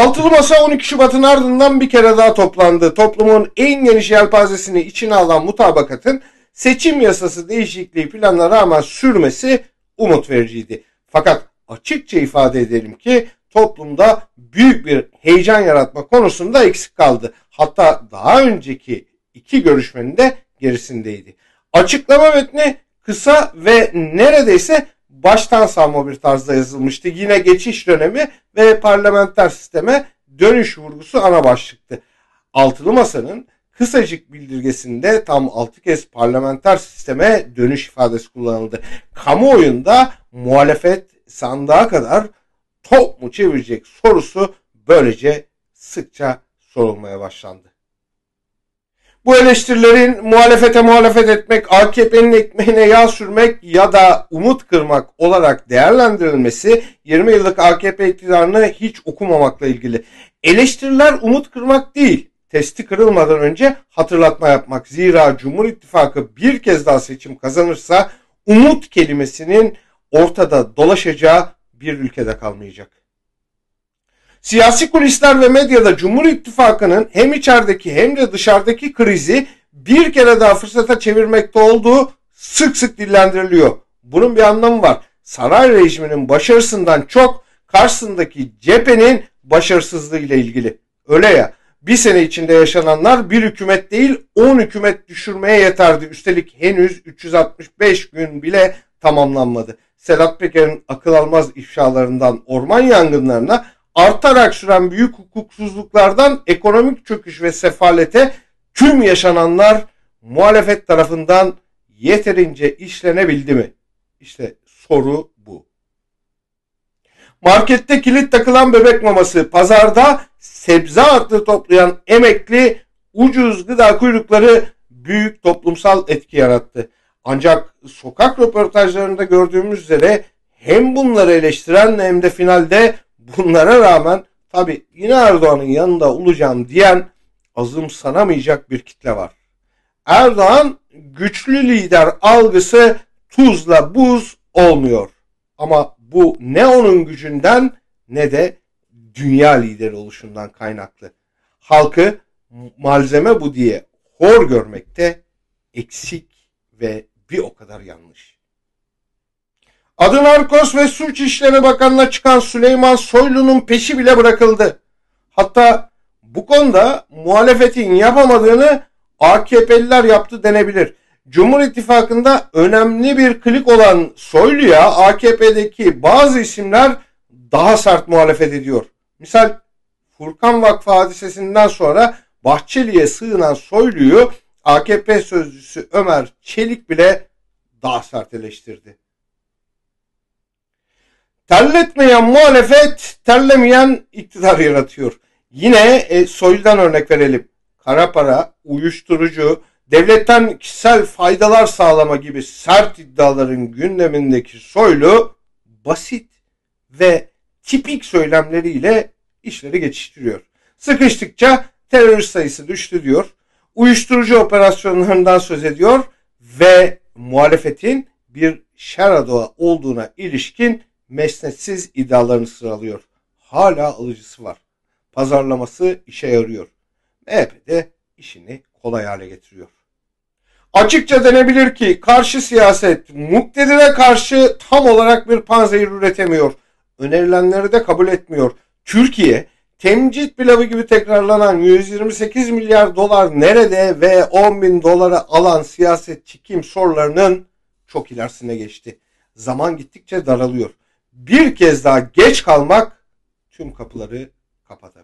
Altılı Masa 12 Şubat'ın ardından bir kere daha toplandı. Toplumun en geniş yelpazesini içine alan mutabakatın seçim yasası değişikliği planına rağmen sürmesi umut vericiydi. Fakat açıkça ifade edelim ki toplumda büyük bir heyecan yaratma konusunda eksik kaldı. Hatta daha önceki iki görüşmenin de gerisindeydi. Açıklama metni kısa ve neredeyse baştan savma bir tarzda yazılmıştı. Yine geçiş dönemi ve parlamenter sisteme dönüş vurgusu ana başlıktı. Altılı Masa'nın kısacık bildirgesinde tam 6 kez parlamenter sisteme dönüş ifadesi kullanıldı. Kamuoyunda muhalefet sandığa kadar top mu çevirecek sorusu böylece sıkça sorulmaya başlandı. Bu eleştirilerin muhalefete muhalefet etmek, AKP'nin ekmeğine yağ sürmek ya da umut kırmak olarak değerlendirilmesi 20 yıllık AKP iktidarını hiç okumamakla ilgili. Eleştiriler umut kırmak değil, testi kırılmadan önce hatırlatma yapmak. Zira Cumhur İttifakı bir kez daha seçim kazanırsa umut kelimesinin ortada dolaşacağı bir ülkede kalmayacak. Siyasi kulisler ve medyada Cumhur İttifakı'nın hem içerideki hem de dışarıdaki krizi bir kere daha fırsata çevirmekte olduğu sık sık dillendiriliyor. Bunun bir anlamı var. Saray rejiminin başarısından çok karşısındaki cephenin başarısızlığı ile ilgili. Öyle ya bir sene içinde yaşananlar bir hükümet değil 10 hükümet düşürmeye yeterdi. Üstelik henüz 365 gün bile tamamlanmadı. Sedat Peker'in akıl almaz ifşalarından orman yangınlarına artarak süren büyük hukuksuzluklardan ekonomik çöküş ve sefalete tüm yaşananlar muhalefet tarafından yeterince işlenebildi mi? İşte soru bu. Markette kilit takılan bebek maması, pazarda sebze artı toplayan emekli ucuz gıda kuyrukları büyük toplumsal etki yarattı. Ancak sokak röportajlarında gördüğümüz üzere hem bunları eleştiren hem de finalde bunlara rağmen tabi yine Erdoğan'ın yanında olacağım diyen azımsanamayacak bir kitle var. Erdoğan güçlü lider algısı tuzla buz olmuyor. Ama bu ne onun gücünden ne de dünya lideri oluşundan kaynaklı. Halkı malzeme bu diye hor görmekte eksik ve bir o kadar yanlış. Adı Narkos ve Suç İşleri Bakanı'na çıkan Süleyman Soylu'nun peşi bile bırakıldı. Hatta bu konuda muhalefetin yapamadığını AKP'liler yaptı denebilir. Cumhur İttifakı'nda önemli bir klik olan Soylu'ya AKP'deki bazı isimler daha sert muhalefet ediyor. Misal Furkan Vakfı hadisesinden sonra Bahçeli'ye sığınan Soylu'yu AKP sözcüsü Ömer Çelik bile daha sert eleştirdi. Terletmeyen muhalefet, terlemeyen iktidar yaratıyor. Yine e, soyludan örnek verelim. Kara para, uyuşturucu, devletten kişisel faydalar sağlama gibi sert iddiaların gündemindeki soylu basit ve tipik söylemleriyle işleri geçiştiriyor. Sıkıştıkça terörist sayısı düştü diyor. Uyuşturucu operasyonlarından söz ediyor ve muhalefetin bir şer olduğuna ilişkin mesnetsiz iddialarını sıralıyor. Hala alıcısı var. Pazarlaması işe yarıyor. MHP de işini kolay hale getiriyor. Açıkça denebilir ki karşı siyaset muktedire karşı tam olarak bir panzehir üretemiyor. Önerilenleri de kabul etmiyor. Türkiye temcit pilavı gibi tekrarlanan 128 milyar dolar nerede ve 10 bin dolara alan siyasetçi kim sorularının çok ilerisine geçti. Zaman gittikçe daralıyor bir kez daha geç kalmak tüm kapıları kapatabilir.